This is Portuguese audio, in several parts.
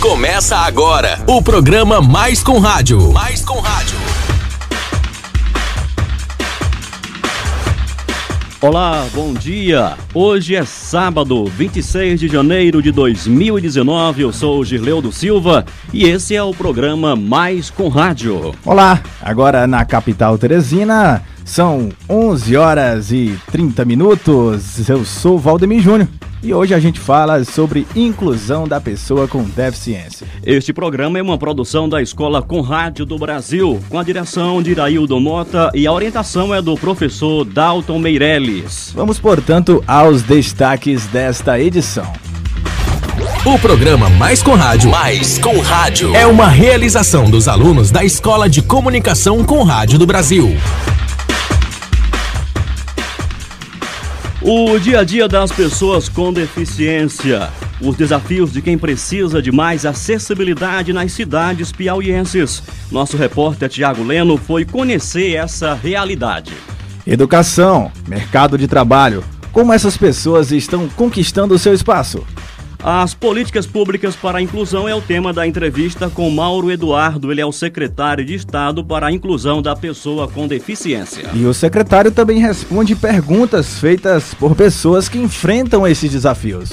Começa agora o programa Mais com Rádio. Mais com Rádio. Olá, bom dia. Hoje é sábado, 26 de janeiro de 2019. Eu sou o Girleudo Silva e esse é o programa Mais com Rádio. Olá, agora na capital Teresina são 11 horas e 30 minutos. Eu sou Valdemir Júnior e hoje a gente fala sobre inclusão da pessoa com deficiência. Este programa é uma produção da Escola Com Rádio do Brasil, com a direção de Iraildo Mota e a orientação é do professor Dalton Meirelles. Vamos, portanto, aos destaques desta edição. O programa Mais com Rádio. Mais com Rádio. É uma realização dos alunos da Escola de Comunicação com Rádio do Brasil. O dia a dia das pessoas com deficiência. Os desafios de quem precisa de mais acessibilidade nas cidades piauienses. Nosso repórter Tiago Leno foi conhecer essa realidade. Educação, mercado de trabalho. Como essas pessoas estão conquistando o seu espaço? As políticas públicas para a inclusão é o tema da entrevista com Mauro Eduardo. Ele é o secretário de Estado para a inclusão da pessoa com deficiência. E o secretário também responde perguntas feitas por pessoas que enfrentam esses desafios.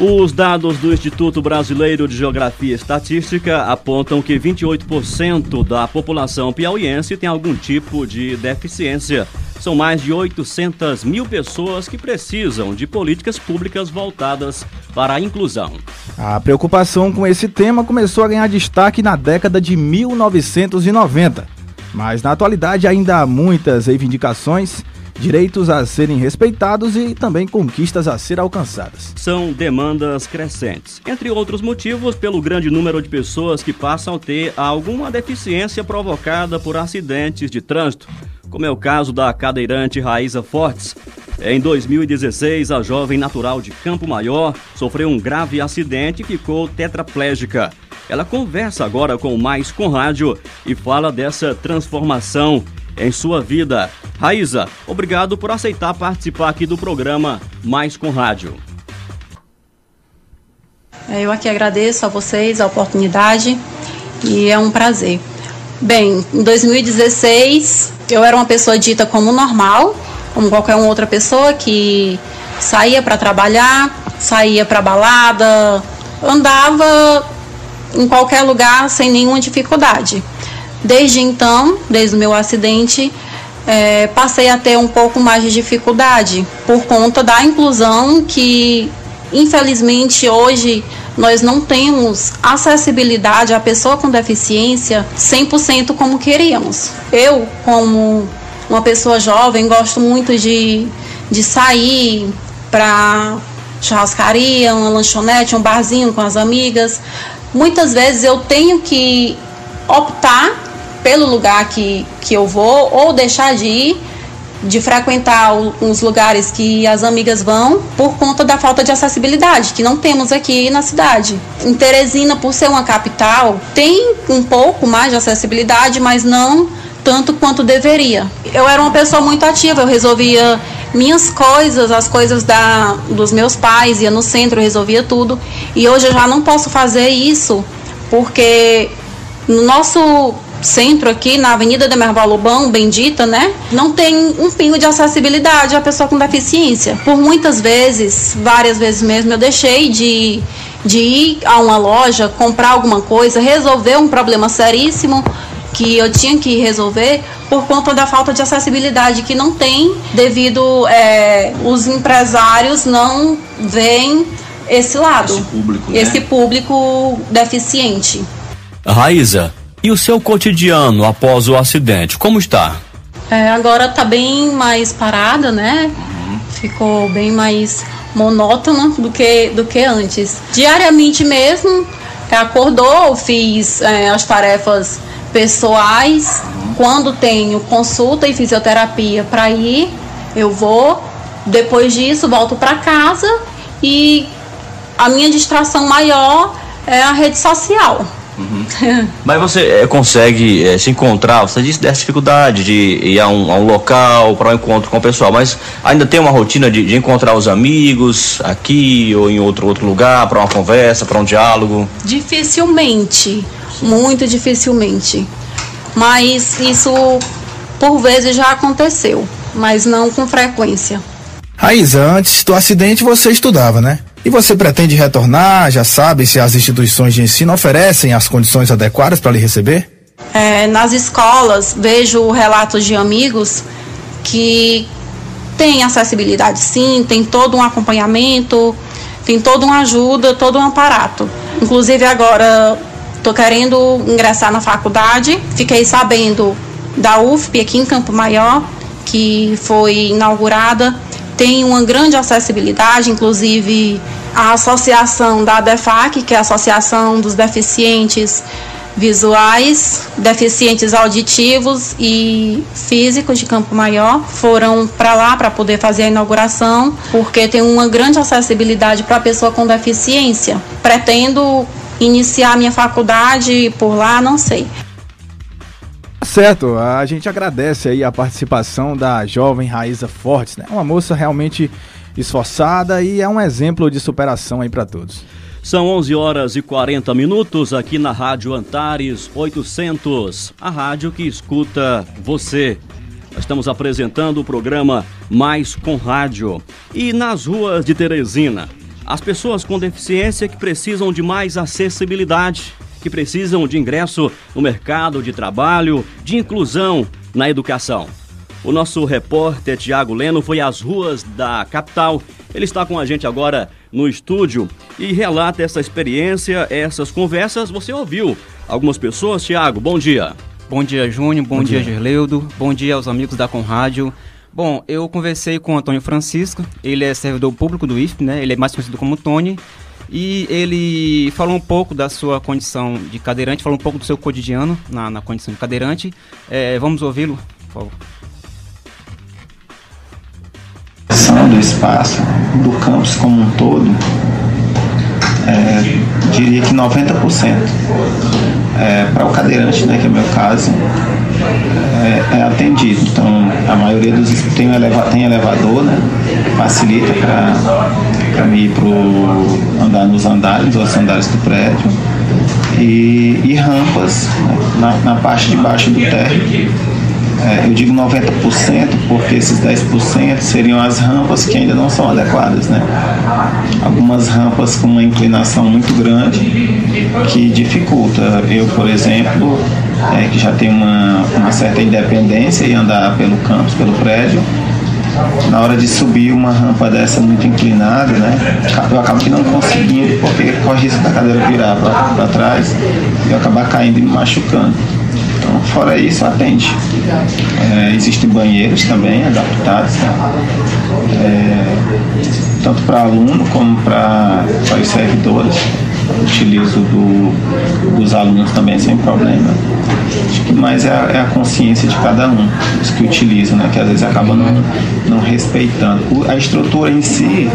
Os dados do Instituto Brasileiro de Geografia e Estatística apontam que 28% da população piauiense tem algum tipo de deficiência. São mais de 800 mil pessoas que precisam de políticas públicas voltadas para a inclusão. A preocupação com esse tema começou a ganhar destaque na década de 1990, mas na atualidade ainda há muitas reivindicações direitos a serem respeitados e também conquistas a ser alcançadas. São demandas crescentes, entre outros motivos, pelo grande número de pessoas que passam a ter alguma deficiência provocada por acidentes de trânsito, como é o caso da cadeirante Raíza Fortes. Em 2016, a jovem natural de Campo Maior sofreu um grave acidente e ficou tetraplégica. Ela conversa agora com o Mais com Rádio e fala dessa transformação em sua vida. Raíza, obrigado por aceitar participar aqui do programa Mais com Rádio. É, eu aqui agradeço a vocês a oportunidade e é um prazer. Bem, em 2016 eu era uma pessoa dita como normal, como qualquer outra pessoa que saía para trabalhar, saía para balada, andava em qualquer lugar sem nenhuma dificuldade. Desde então, desde o meu acidente, é, passei a ter um pouco mais de dificuldade por conta da inclusão que, infelizmente, hoje nós não temos acessibilidade à pessoa com deficiência 100% como queríamos. Eu, como uma pessoa jovem, gosto muito de, de sair para churrascaria, uma lanchonete, um barzinho com as amigas. Muitas vezes eu tenho que optar pelo lugar que, que eu vou ou deixar de ir, de frequentar os lugares que as amigas vão por conta da falta de acessibilidade que não temos aqui na cidade. Em Teresina, por ser uma capital, tem um pouco mais de acessibilidade, mas não tanto quanto deveria. Eu era uma pessoa muito ativa, eu resolvia minhas coisas, as coisas da, dos meus pais, ia no centro, resolvia tudo. E hoje eu já não posso fazer isso porque no nosso centro aqui, na Avenida Demerval Lobão, bendita, né? Não tem um pingo de acessibilidade à pessoa com deficiência. Por muitas vezes, várias vezes mesmo, eu deixei de, de ir a uma loja, comprar alguma coisa, resolver um problema seríssimo que eu tinha que resolver por conta da falta de acessibilidade que não tem devido é, os empresários não veem esse lado, esse público, né? esse público deficiente. Raíza, e o seu cotidiano após o acidente, como está? É, agora está bem mais parada, né? Ficou bem mais monótono do que, do que antes. Diariamente mesmo, acordou, fiz é, as tarefas pessoais. Quando tenho consulta e fisioterapia para ir, eu vou. Depois disso, volto para casa e a minha distração maior é a rede social Uhum. Mas você é, consegue é, se encontrar, você disse dessa dificuldade de ir a um, a um local para um encontro com o pessoal, mas ainda tem uma rotina de, de encontrar os amigos aqui ou em outro, outro lugar para uma conversa, para um diálogo? Dificilmente, muito dificilmente. Mas isso por vezes já aconteceu, mas não com frequência. Raíza, antes do acidente você estudava, né? E você pretende retornar? Já sabe se as instituições de ensino oferecem as condições adequadas para lhe receber? É, nas escolas, vejo relatos de amigos que têm acessibilidade sim, tem todo um acompanhamento, tem toda uma ajuda, todo um aparato. Inclusive agora estou querendo ingressar na faculdade, fiquei sabendo da UFP aqui em Campo Maior, que foi inaugurada tem uma grande acessibilidade, inclusive a associação da ADEFAC, que é a Associação dos Deficientes Visuais, Deficientes Auditivos e Físicos de Campo Maior, foram para lá para poder fazer a inauguração, porque tem uma grande acessibilidade para a pessoa com deficiência. Pretendo iniciar minha faculdade por lá, não sei. Certo, a gente agradece aí a participação da jovem Raíza Fortes, né? Uma moça realmente esforçada e é um exemplo de superação aí para todos. São 11 horas e 40 minutos aqui na Rádio Antares 800, a rádio que escuta você. Nós estamos apresentando o programa Mais com Rádio. E nas ruas de Teresina, as pessoas com deficiência que precisam de mais acessibilidade que precisam de ingresso no mercado de trabalho, de inclusão na educação. O nosso repórter Tiago Leno foi às ruas da capital. Ele está com a gente agora no estúdio e relata essa experiência, essas conversas. Você ouviu algumas pessoas, Tiago? Bom dia. Bom dia, Júnior. Bom, bom dia, dia, Gerleudo. Bom dia aos amigos da Conrádio. Bom, eu conversei com o Antônio Francisco, ele é servidor público do IFP, né? Ele é mais conhecido como Tony. E ele falou um pouco da sua condição de cadeirante, falou um pouco do seu cotidiano na, na condição de cadeirante. É, vamos ouvi-lo, por favor. do espaço do campus como um todo, é, diria que 90% é, para o cadeirante, né, que é o meu caso, é, é atendido. Então, maioria dos tem, eleva, tem elevador, né, facilita para mim ir pro, andar nos andares, os andares do prédio, e, e rampas né, na, na parte de baixo do térreo é, eu digo 90% porque esses 10% seriam as rampas que ainda não são adequadas, né? Algumas rampas com uma inclinação muito grande que dificulta. Eu, por exemplo, é, que já tenho uma, uma certa independência e andar pelo campus, pelo prédio, na hora de subir uma rampa dessa muito inclinada, né? Eu acabo que não conseguindo, porque corre risco da cadeira virar para trás e eu acabar caindo e me machucando. Então, fora isso, atende. É, existem banheiros também adaptados, né? é, tanto para aluno como para os servidores utilizo do, dos alunos também sem problema. Acho que mais é a, é a, consciência de cada um, os que utilizam, né? que às vezes acabam não, não respeitando. O, a estrutura em si,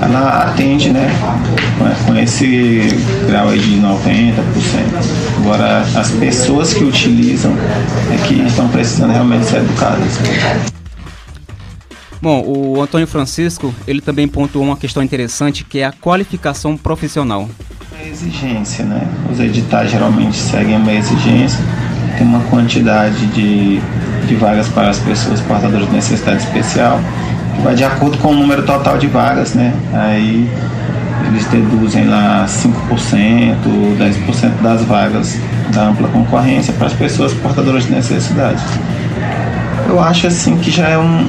ela atende né? com, com esse grau aí de 90%. Agora, as pessoas que utilizam é que estão precisando realmente ser educadas. Bom, o Antônio Francisco, ele também pontuou uma questão interessante que é a qualificação profissional exigência, né? Os editais geralmente seguem uma exigência, tem uma quantidade de, de vagas para as pessoas portadoras de necessidade especial, que vai de acordo com o número total de vagas, né? Aí eles deduzem lá 5%, 10% das vagas da ampla concorrência para as pessoas portadoras de necessidade. Eu acho assim que já é um,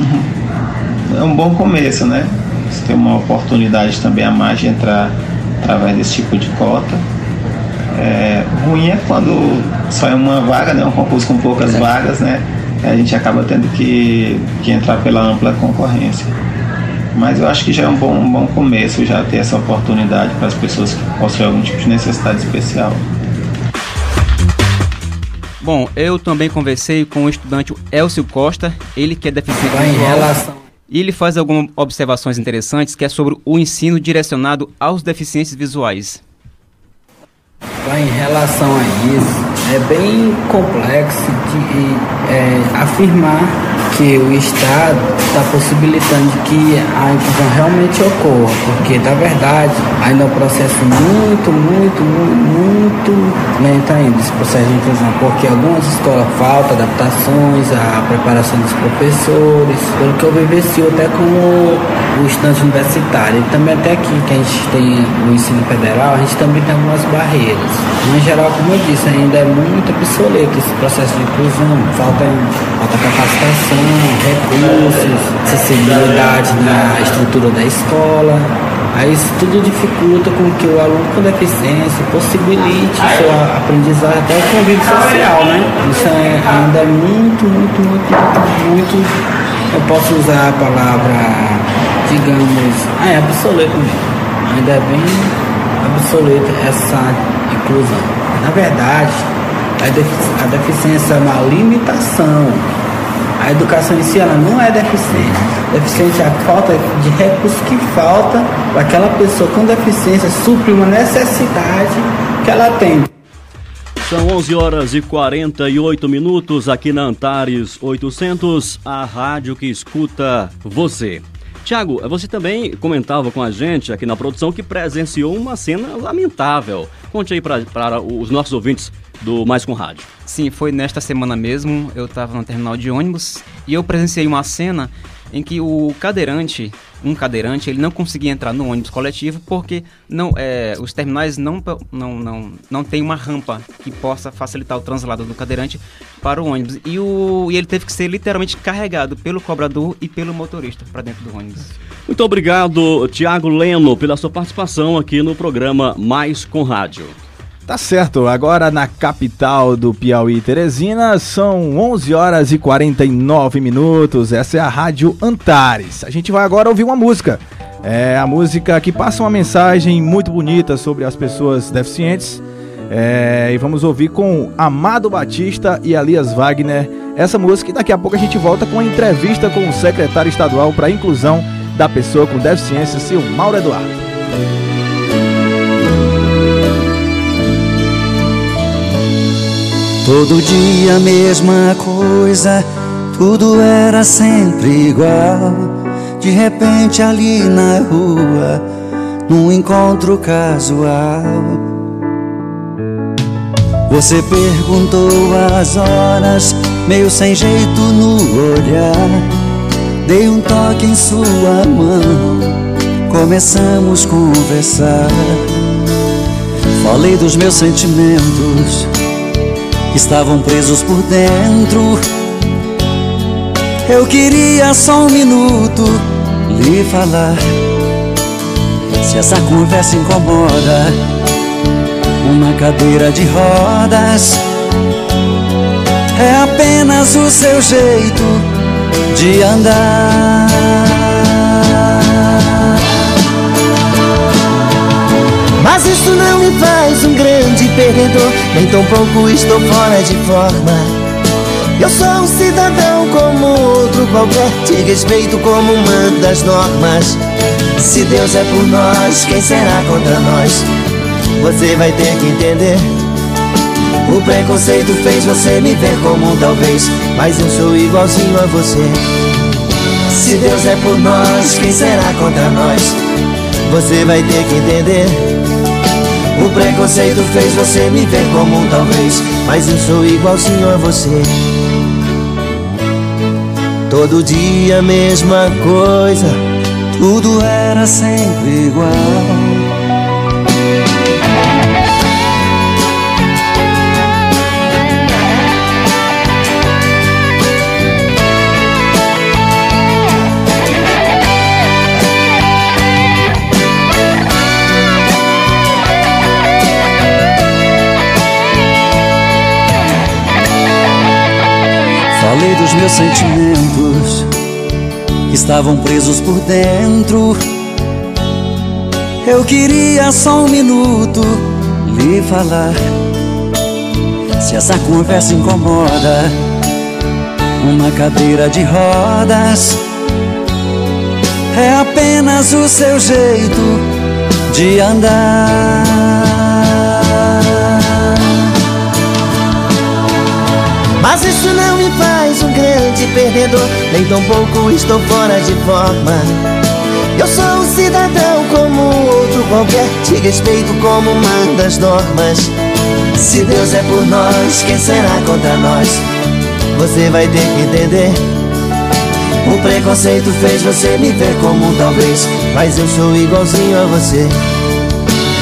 é um bom começo, né? Você tem uma oportunidade também a mais de entrar através desse tipo de cota. É, ruim é quando só é uma vaga, né, um concurso com poucas é. vagas, né, a gente acaba tendo que, que entrar pela ampla concorrência. Mas eu acho que já é um bom, um bom começo já ter essa oportunidade para as pessoas que possuem algum tipo de necessidade especial. Bom, eu também conversei com o estudante Elcio Costa, ele que é deficiente visual. E ele faz algumas observações interessantes que é sobre o ensino direcionado aos deficientes visuais. Em relação a isso, é bem complexo de é, afirmar que o Estado está possibilitando que a inclusão realmente ocorra, porque na verdade ainda é um processo muito, muito, muito, muito lento ainda esse processo de inclusão, porque algumas escolas faltam adaptações, a preparação dos professores, pelo que eu vivencio até como o estudante universitário, e também até aqui que a gente tem o ensino federal, a gente também tem algumas barreiras. Mas, em geral, como eu disse, ainda é muito obsoleto esse processo de inclusão, falta, falta capacitação, recursos, acessibilidade na estrutura da escola. Aí isso tudo dificulta com que o aluno com deficiência possibilite sua aprendizagem até o convívio social, né? Isso é, ainda é muito, muito, muito, muito, muito, eu posso usar a palavra, digamos, ah, é obsoleto mesmo. Ainda é bem obsoleta essa inclusão. Na verdade, a deficiência é uma limitação a educação em si ela não é deficiente. Deficiente é a falta de recursos que falta para aquela pessoa com deficiência suprir uma necessidade que ela tem. São 11 horas e 48 minutos aqui na Antares 800, a rádio que escuta você. Tiago, você também comentava com a gente aqui na produção que presenciou uma cena lamentável. Conte aí para os nossos ouvintes do Mais com Rádio. Sim, foi nesta semana mesmo. Eu estava no terminal de ônibus e eu presenciei uma cena em que o cadeirante, um cadeirante, ele não conseguia entrar no ônibus coletivo porque não, é, os terminais não, não, não, não tem uma rampa que possa facilitar o translado do cadeirante para o ônibus. E, o, e ele teve que ser literalmente carregado pelo cobrador e pelo motorista para dentro do ônibus. Muito obrigado, Tiago Leno, pela sua participação aqui no programa Mais com Rádio. Tá certo, agora na capital do Piauí, Teresina, são 11 horas e 49 minutos. Essa é a Rádio Antares. A gente vai agora ouvir uma música. É a música que passa uma mensagem muito bonita sobre as pessoas deficientes. É, e vamos ouvir com Amado Batista e Elias Wagner essa música. E daqui a pouco a gente volta com a entrevista com o secretário estadual para a inclusão da pessoa com deficiência, seu Mauro Eduardo. Todo dia a mesma coisa, tudo era sempre igual. De repente ali na rua, num encontro casual. Você perguntou as horas, meio sem jeito no olhar. Dei um toque em sua mão, começamos a conversar. Falei dos meus sentimentos estavam presos por dentro. Eu queria só um minuto lhe falar. Se essa conversa incomoda, uma cadeira de rodas é apenas o seu jeito de andar. Mas isso não me faz um grande perdedor Nem tão pouco estou fora de forma. Eu sou um cidadão como outro qualquer Te respeito como uma das normas. Se Deus é por nós, quem será contra nós? Você vai ter que entender. O preconceito fez você me ver como talvez Mas eu sou igualzinho a você. Se Deus é por nós, quem será contra nós? Você vai ter que entender o preconceito fez você me ver como um talvez Mas eu sou igualzinho a você. Todo dia a mesma coisa Tudo era sempre igual meus sentimentos que estavam presos por dentro. Eu queria só um minuto lhe falar. Se essa conversa incomoda, uma cadeira de rodas é apenas o seu jeito de andar. Mas isso não me faz um grande perdedor, nem tão pouco estou fora de forma. Eu sou um cidadão como outro qualquer, te respeito como manda as normas. Se Deus é por nós, quem será contra nós? Você vai ter que entender. O preconceito fez você me ver como talvez, mas eu sou igualzinho a você.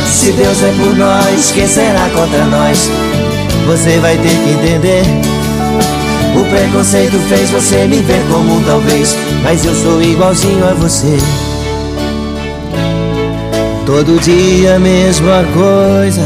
Se Deus é por nós, quem será contra nós? Você vai ter que entender. Preconceito fez você me ver como talvez, mas eu sou igualzinho a você. Todo dia a mesma coisa,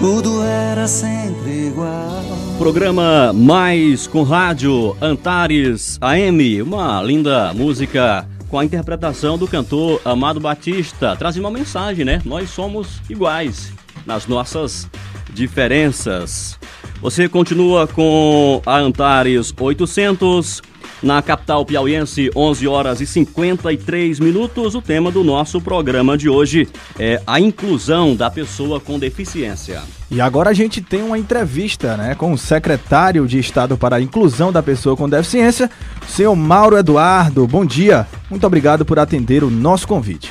tudo era sempre igual. Programa Mais com Rádio Antares AM, uma linda música com a interpretação do cantor Amado Batista. Traz uma mensagem, né? Nós somos iguais nas nossas diferenças. Você continua com a Antares 800 na capital piauiense, 11 horas e 53 minutos. O tema do nosso programa de hoje é a inclusão da pessoa com deficiência. E agora a gente tem uma entrevista né, com o secretário de Estado para a Inclusão da Pessoa com Deficiência, senhor Mauro Eduardo. Bom dia, muito obrigado por atender o nosso convite.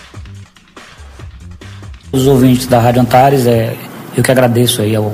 Os ouvintes da Rádio Antares, é, eu que agradeço aí ao,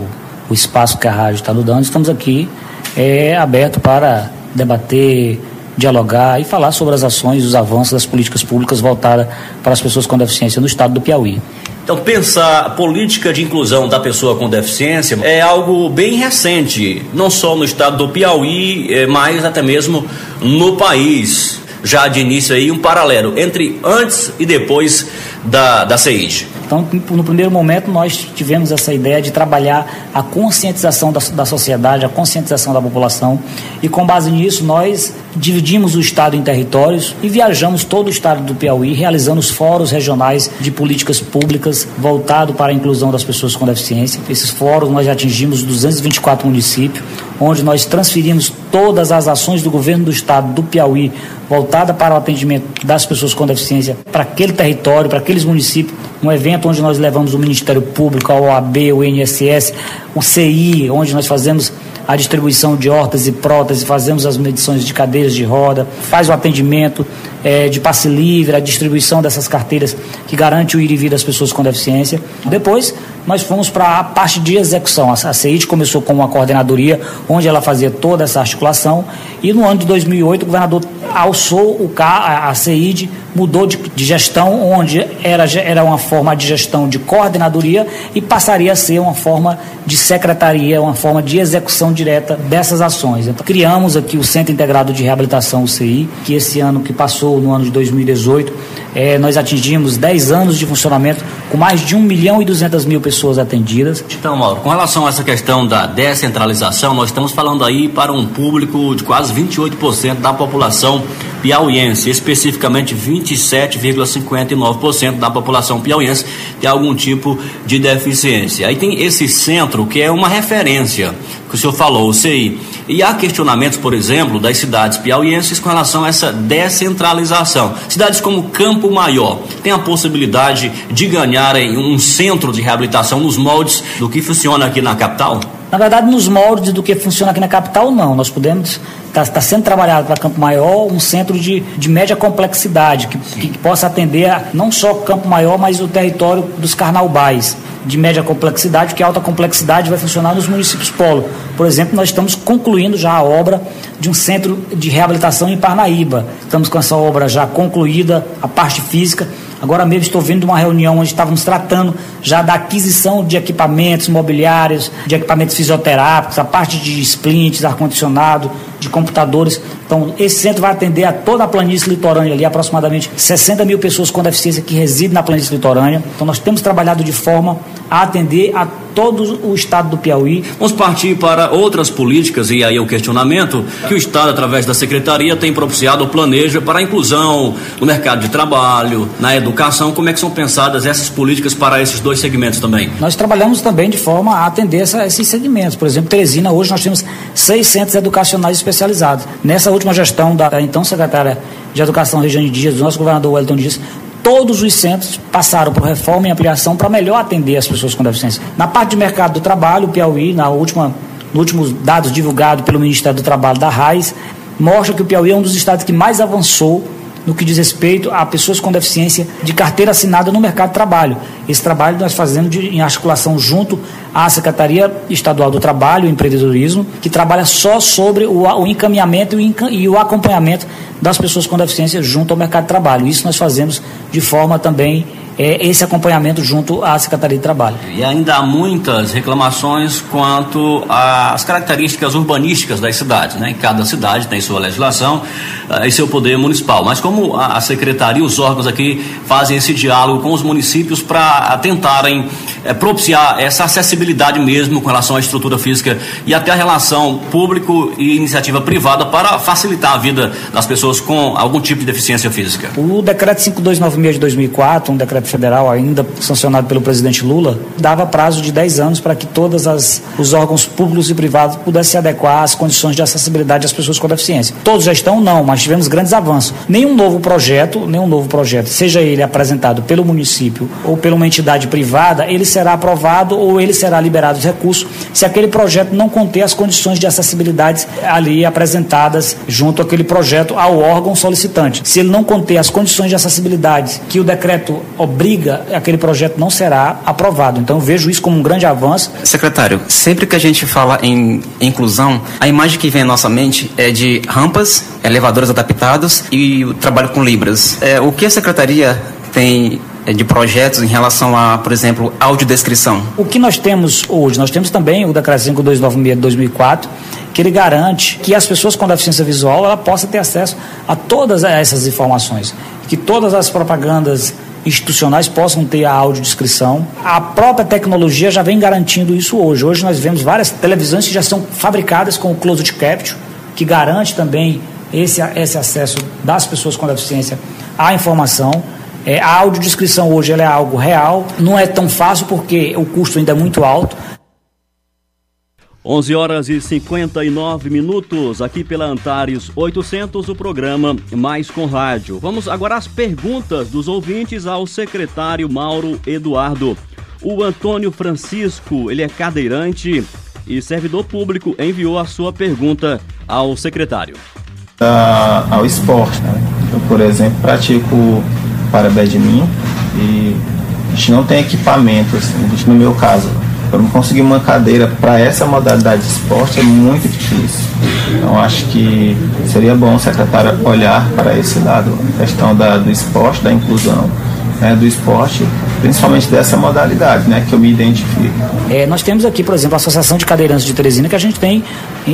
o espaço que a rádio está nos dando. Estamos aqui é, aberto para debater, dialogar e falar sobre as ações os avanços das políticas públicas voltadas para as pessoas com deficiência no estado do Piauí. Então, pensar a política de inclusão da pessoa com deficiência é algo bem recente, não só no estado do Piauí, eh, mas até mesmo no país. Já de início aí um paralelo entre antes e depois da, da CEID. Então, no primeiro momento, nós tivemos essa ideia de trabalhar a conscientização da, da sociedade, a conscientização da população, e com base nisso, nós dividimos o Estado em territórios e viajamos todo o Estado do Piauí, realizando os fóruns regionais de políticas públicas voltado para a inclusão das pessoas com deficiência. Esses fóruns nós já atingimos 224 municípios, onde nós transferimos todas as ações do governo do Estado do Piauí voltada para o atendimento das pessoas com deficiência para aquele território, para aqueles municípios, um evento onde nós levamos o Ministério Público, a OAB, o INSS, o CI, onde nós fazemos a distribuição de hortas e próteses, fazemos as medições de cadeiras de roda, faz o atendimento é, de passe livre, a distribuição dessas carteiras que garante o ir e vir das pessoas com deficiência. Depois, nós fomos para a parte de execução. A CEIT começou com uma coordenadoria onde ela fazia toda essa articulação e no ano de 2008 o governador alçou o a, a CEID mudou de, de, gestão, onde era, era uma forma de gestão de coordenadoria e passaria a ser uma forma de secretaria, uma forma de execução direta dessas ações. Então, criamos aqui o Centro Integrado de Reabilitação, o CI, que esse ano que passou, no ano de 2018, é, nós atingimos 10 anos de funcionamento com mais de 1 milhão e 200 mil pessoas atendidas. Então, Mauro, com relação a essa questão da descentralização, nós estamos falando aí para um público de quase 28% da população piauiense, especificamente 27,59% da população piauiense tem algum tipo de deficiência. Aí tem esse centro que é uma referência, que o senhor falou, o CI. E há questionamentos, por exemplo, das cidades piauienses com relação a essa descentralização. Cidades como Campo Maior têm a possibilidade de ganharem um centro de reabilitação nos moldes do que funciona aqui na capital? Na verdade, nos moldes do que funciona aqui na capital, não. Nós podemos. Está tá sendo trabalhado para Campo Maior um centro de, de média complexidade, que, que, possa atender a, não só Campo Maior, mas o território dos carnaubais de média complexidade, porque alta complexidade vai funcionar nos municípios polo. Por exemplo, nós estamos concluindo já a obra de um centro de reabilitação em Parnaíba. Estamos com essa obra já concluída, a parte física. Agora mesmo estou vindo de uma reunião onde estávamos tratando já da aquisição de equipamentos mobiliários, de equipamentos fisioterápicos, a parte de splints, ar-condicionado, de computadores. Então, esse centro vai atender a toda a planície litorânea ali, aproximadamente 60 mil pessoas com deficiência que residem na planície litorânea. Então, nós temos trabalhado de forma a atender a todo o estado do Piauí. Vamos partir para outras políticas, e aí o questionamento que o Estado, através da Secretaria, tem propiciado ou planeja para a inclusão no mercado de trabalho, na educação. Como é que são pensadas essas políticas para esses dois segmentos também? Nós trabalhamos também de forma a atender essa, esses segmentos. Por exemplo, Teresina, hoje nós temos seis centros educacionais especializados. Nessa última gestão da então secretária de Educação, Regiane Dias, do nosso governador Wellington Dias, todos os centros passaram por reforma e ampliação para melhor atender as pessoas com deficiência. Na parte de mercado do trabalho, o Piauí, na última, no nos últimos dados divulgados pelo Ministério do Trabalho da RAIS, mostra que o Piauí é um dos estados que mais avançou no que diz respeito a pessoas com deficiência de carteira assinada no mercado de trabalho. Esse trabalho nós fazemos de, em articulação junto à Secretaria Estadual do Trabalho e Empreendedorismo, que trabalha só sobre o, o encaminhamento e, e o acompanhamento das pessoas com deficiência junto ao mercado de trabalho. Isso nós fazemos de forma também é, esse acompanhamento junto à Secretaria de Trabalho. E ainda há muitas reclamações quanto às características urbanísticas das cidades. Né? Cada cidade tem sua legislação uh, e seu poder municipal. Mas como a, a Secretaria e os órgãos aqui fazem esse diálogo com os municípios para tentarem é, propiciar essa acessibilidade mesmo com relação à estrutura física e até a relação público e iniciativa privada para facilitar a vida das pessoas com algum tipo de deficiência física. O decreto 5296 de 2004, um decreto federal ainda sancionado pelo presidente Lula, dava prazo de 10 anos para que todos os órgãos públicos e privados pudessem se adequar às condições de acessibilidade às pessoas com deficiência. Todos já estão? Não, mas tivemos grandes avanços. Nenhum novo projeto, nenhum novo projeto, seja ele apresentado pelo município ou por uma entidade privada, ele será aprovado ou ele será liberado os recursos se aquele projeto não conter as condições de acessibilidade ali apresentadas junto àquele projeto ao órgão solicitante. Se ele não conter as condições de acessibilidade que o decreto obriga briga, aquele projeto não será aprovado. Então eu vejo isso como um grande avanço. Secretário, sempre que a gente fala em inclusão, a imagem que vem à nossa mente é de rampas, elevadores adaptados e o trabalho com libras. É, o que a secretaria tem é, de projetos em relação a, por exemplo, audiodescrição? O que nós temos hoje? Nós temos também o Decreto 5296 de 2004, que ele garante que as pessoas com deficiência visual ela possa ter acesso a todas essas informações, que todas as propagandas institucionais possam ter a audiodescrição. A própria tecnologia já vem garantindo isso hoje. Hoje nós vemos várias televisões que já são fabricadas com o closed capture, que garante também esse, esse acesso das pessoas com deficiência à informação. É, a audiodescrição hoje é algo real, não é tão fácil porque o custo ainda é muito alto, 11 horas e 59 minutos, aqui pela Antares 800, o programa Mais com Rádio. Vamos agora às perguntas dos ouvintes ao secretário Mauro Eduardo. O Antônio Francisco, ele é cadeirante e servidor público, enviou a sua pergunta ao secretário. Uh, ao esporte, né? Eu, por exemplo, pratico para badminton e a gente não tem equipamento, assim, no meu caso, para conseguir uma cadeira para essa modalidade de esporte é muito difícil. Então acho que seria bom o secretário olhar para esse lado, a questão da, do esporte, da inclusão né, do esporte, principalmente dessa modalidade, né, que eu me identifico. É, nós temos aqui, por exemplo, a Associação de Cadeirantes de Teresina, que a gente tem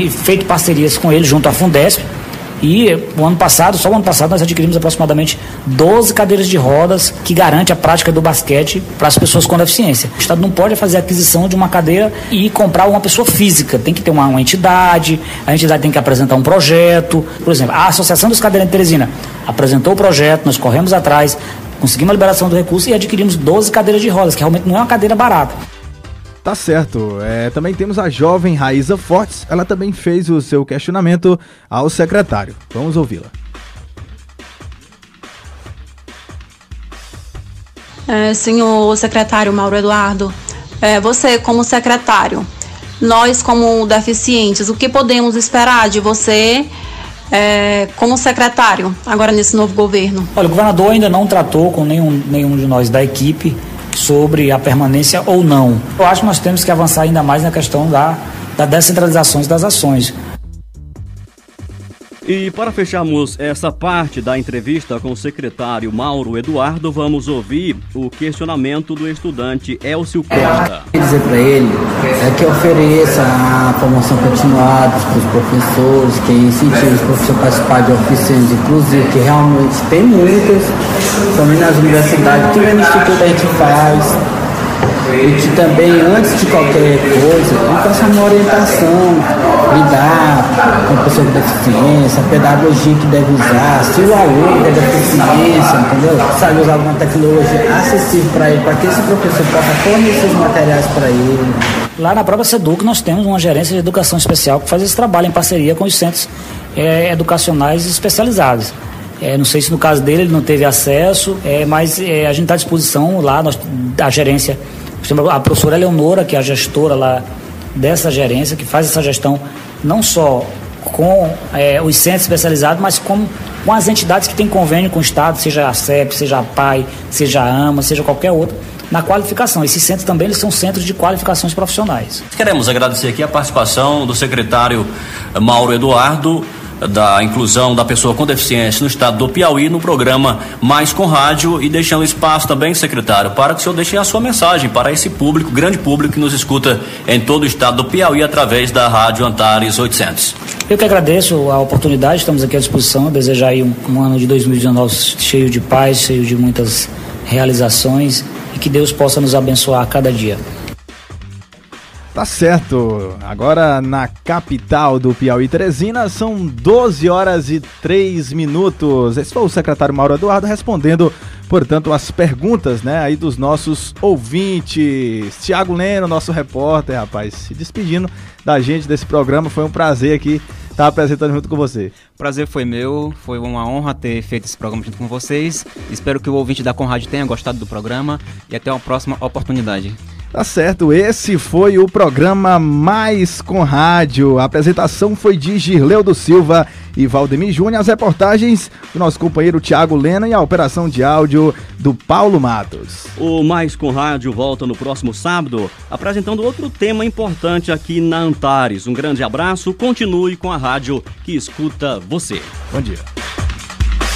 feito parcerias com ele junto à Fundesp, e o ano passado, só o ano passado, nós adquirimos aproximadamente 12 cadeiras de rodas que garante a prática do basquete para as pessoas com deficiência. O Estado não pode fazer aquisição de uma cadeira e comprar uma pessoa física. Tem que ter uma, uma entidade, a entidade tem que apresentar um projeto. Por exemplo, a Associação dos Cadeirantes de Teresina apresentou o projeto, nós corremos atrás, conseguimos a liberação do recurso e adquirimos 12 cadeiras de rodas, que realmente não é uma cadeira barata. Tá certo. É, também temos a jovem Raíza Fortes. Ela também fez o seu questionamento ao secretário. Vamos ouvi-la. É, senhor secretário Mauro Eduardo, é, você como secretário, nós como deficientes, o que podemos esperar de você é, como secretário agora nesse novo governo? Olha, o governador ainda não tratou com nenhum, nenhum de nós da equipe sobre a permanência ou não. Eu acho que nós temos que avançar ainda mais na questão da, da descentralização das ações. E para fecharmos essa parte da entrevista com o secretário Mauro Eduardo, vamos ouvir o questionamento do estudante Elcio Costa. dizer para ele é que ofereça a formação continuada para os professores, que incentive os professores a participar de oficinas, inclusive, que realmente tem muitas, também nas universidades, que no instituto a gente faz que também, antes de qualquer coisa, que faça uma orientação, lidar com pessoas com deficiência, a pedagogia que deve usar, se o aluno tem deficiência, entendeu? Sabe usar alguma tecnologia acessível para ele, para que esse professor possa fornecer os materiais para ele. Lá na própria SEDUC nós temos uma gerência de educação especial que faz esse trabalho em parceria com os centros é, educacionais especializados. É, não sei se no caso dele ele não teve acesso, é, mas é, a gente está à disposição lá, nós, a gerência, a professora Eleonora, que é a gestora lá dessa gerência que faz essa gestão não só com é, os centros especializados, mas com, com as entidades que têm convênio com o Estado, seja a CEP, seja a PAI, seja a AMA, seja qualquer outra, na qualificação. Esses centros também eles são centros de qualificações profissionais. Queremos agradecer aqui a participação do secretário Mauro Eduardo da inclusão da pessoa com deficiência no estado do Piauí no programa Mais com Rádio e deixando espaço também, secretário, para que o senhor deixe a sua mensagem para esse público, grande público que nos escuta em todo o estado do Piauí através da Rádio Antares 800. Eu que agradeço a oportunidade, estamos aqui à disposição, desejar aí um, um ano de 2019 cheio de paz, cheio de muitas realizações e que Deus possa nos abençoar a cada dia. Tá certo. Agora na capital do Piauí, Teresina, são 12 horas e 3 minutos. Esse foi o secretário Mauro Eduardo respondendo, portanto, as perguntas, né, aí dos nossos ouvintes. Tiago Leno, nosso repórter, rapaz, se despedindo da gente desse programa. Foi um prazer aqui estar apresentando junto com você. Prazer foi meu, foi uma honra ter feito esse programa junto com vocês. Espero que o ouvinte da Conrad tenha gostado do programa e até uma próxima oportunidade. Tá certo, esse foi o programa Mais com Rádio. A apresentação foi de Girleudo Silva e Valdemir Júnior, as reportagens do nosso companheiro Tiago Lena e a operação de áudio do Paulo Matos. O Mais com Rádio volta no próximo sábado, apresentando outro tema importante aqui na Antares. Um grande abraço, continue com a rádio que escuta você. Bom dia.